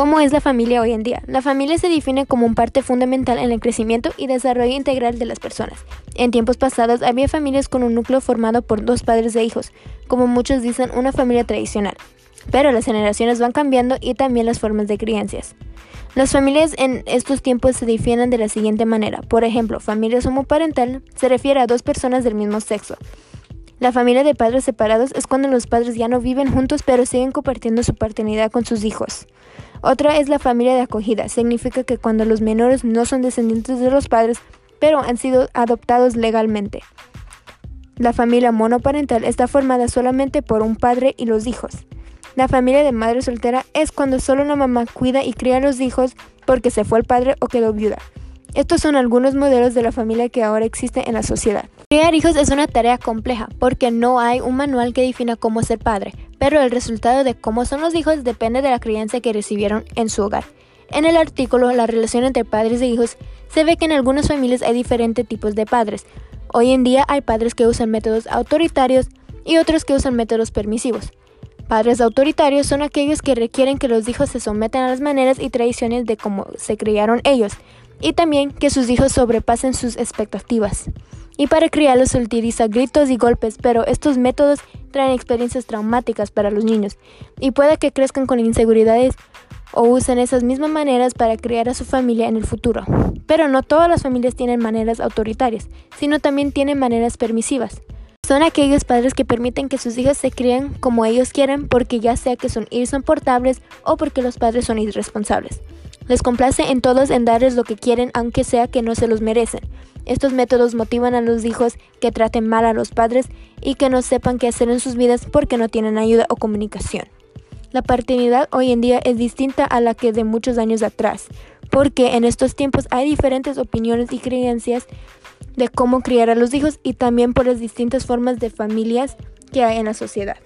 ¿Cómo es la familia hoy en día? La familia se define como un parte fundamental en el crecimiento y desarrollo integral de las personas. En tiempos pasados había familias con un núcleo formado por dos padres e hijos, como muchos dicen una familia tradicional. Pero las generaciones van cambiando y también las formas de crianzas. Las familias en estos tiempos se definen de la siguiente manera. Por ejemplo, familia homoparental se refiere a dos personas del mismo sexo. La familia de padres separados es cuando los padres ya no viven juntos pero siguen compartiendo su paternidad con sus hijos. Otra es la familia de acogida. Significa que cuando los menores no son descendientes de los padres, pero han sido adoptados legalmente. La familia monoparental está formada solamente por un padre y los hijos. La familia de madre soltera es cuando solo la mamá cuida y cría a los hijos porque se fue el padre o quedó viuda. Estos son algunos modelos de la familia que ahora existe en la sociedad. Criar hijos es una tarea compleja porque no hay un manual que defina cómo ser padre, pero el resultado de cómo son los hijos depende de la crianza que recibieron en su hogar. En el artículo La relación entre padres e hijos se ve que en algunas familias hay diferentes tipos de padres. Hoy en día hay padres que usan métodos autoritarios y otros que usan métodos permisivos. Padres autoritarios son aquellos que requieren que los hijos se sometan a las maneras y tradiciones de cómo se criaron ellos, y también que sus hijos sobrepasen sus expectativas. Y para criarlos se utiliza gritos y golpes, pero estos métodos traen experiencias traumáticas para los niños y puede que crezcan con inseguridades o usen esas mismas maneras para criar a su familia en el futuro. Pero no todas las familias tienen maneras autoritarias, sino también tienen maneras permisivas. Son aquellos padres que permiten que sus hijos se críen como ellos quieren porque ya sea que son irresponsable o porque los padres son irresponsables. Les complace en todos en darles lo que quieren aunque sea que no se los merecen. Estos métodos motivan a los hijos que traten mal a los padres y que no sepan qué hacer en sus vidas porque no tienen ayuda o comunicación. La paternidad hoy en día es distinta a la que de muchos años atrás, porque en estos tiempos hay diferentes opiniones y creencias de cómo criar a los hijos y también por las distintas formas de familias que hay en la sociedad.